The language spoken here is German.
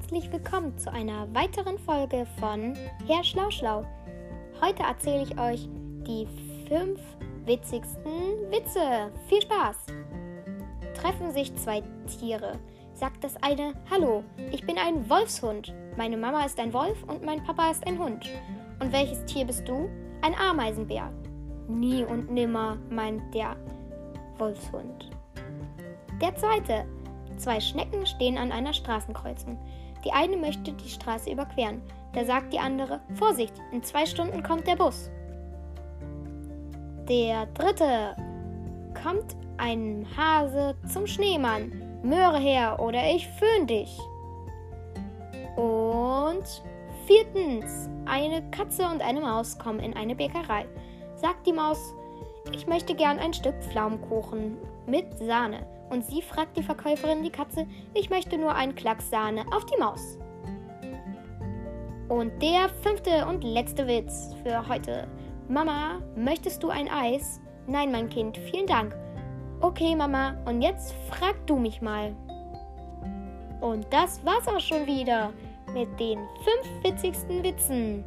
herzlich willkommen zu einer weiteren Folge von Herr Schlauschlau. Heute erzähle ich euch die fünf witzigsten Witze. Viel Spaß! Treffen sich zwei Tiere. Sagt das eine, Hallo, ich bin ein Wolfshund. Meine Mama ist ein Wolf und mein Papa ist ein Hund. Und welches Tier bist du? Ein Ameisenbär. Nie und nimmer, meint der Wolfshund. Der zweite, Zwei Schnecken stehen an einer Straßenkreuzung. Die eine möchte die Straße überqueren. Da sagt die andere, Vorsicht, in zwei Stunden kommt der Bus. Der dritte kommt ein Hase zum Schneemann. Möhre her oder ich föhn dich. Und viertens, eine Katze und eine Maus kommen in eine Bäckerei. Sagt die Maus, ich möchte gern ein Stück Pflaumenkuchen mit Sahne. Und sie fragt die Verkäuferin die Katze, ich möchte nur einen Klacks Sahne auf die Maus. Und der fünfte und letzte Witz für heute. Mama, möchtest du ein Eis? Nein, mein Kind, vielen Dank. Okay, Mama, und jetzt frag du mich mal. Und das war's auch schon wieder mit den fünf witzigsten Witzen.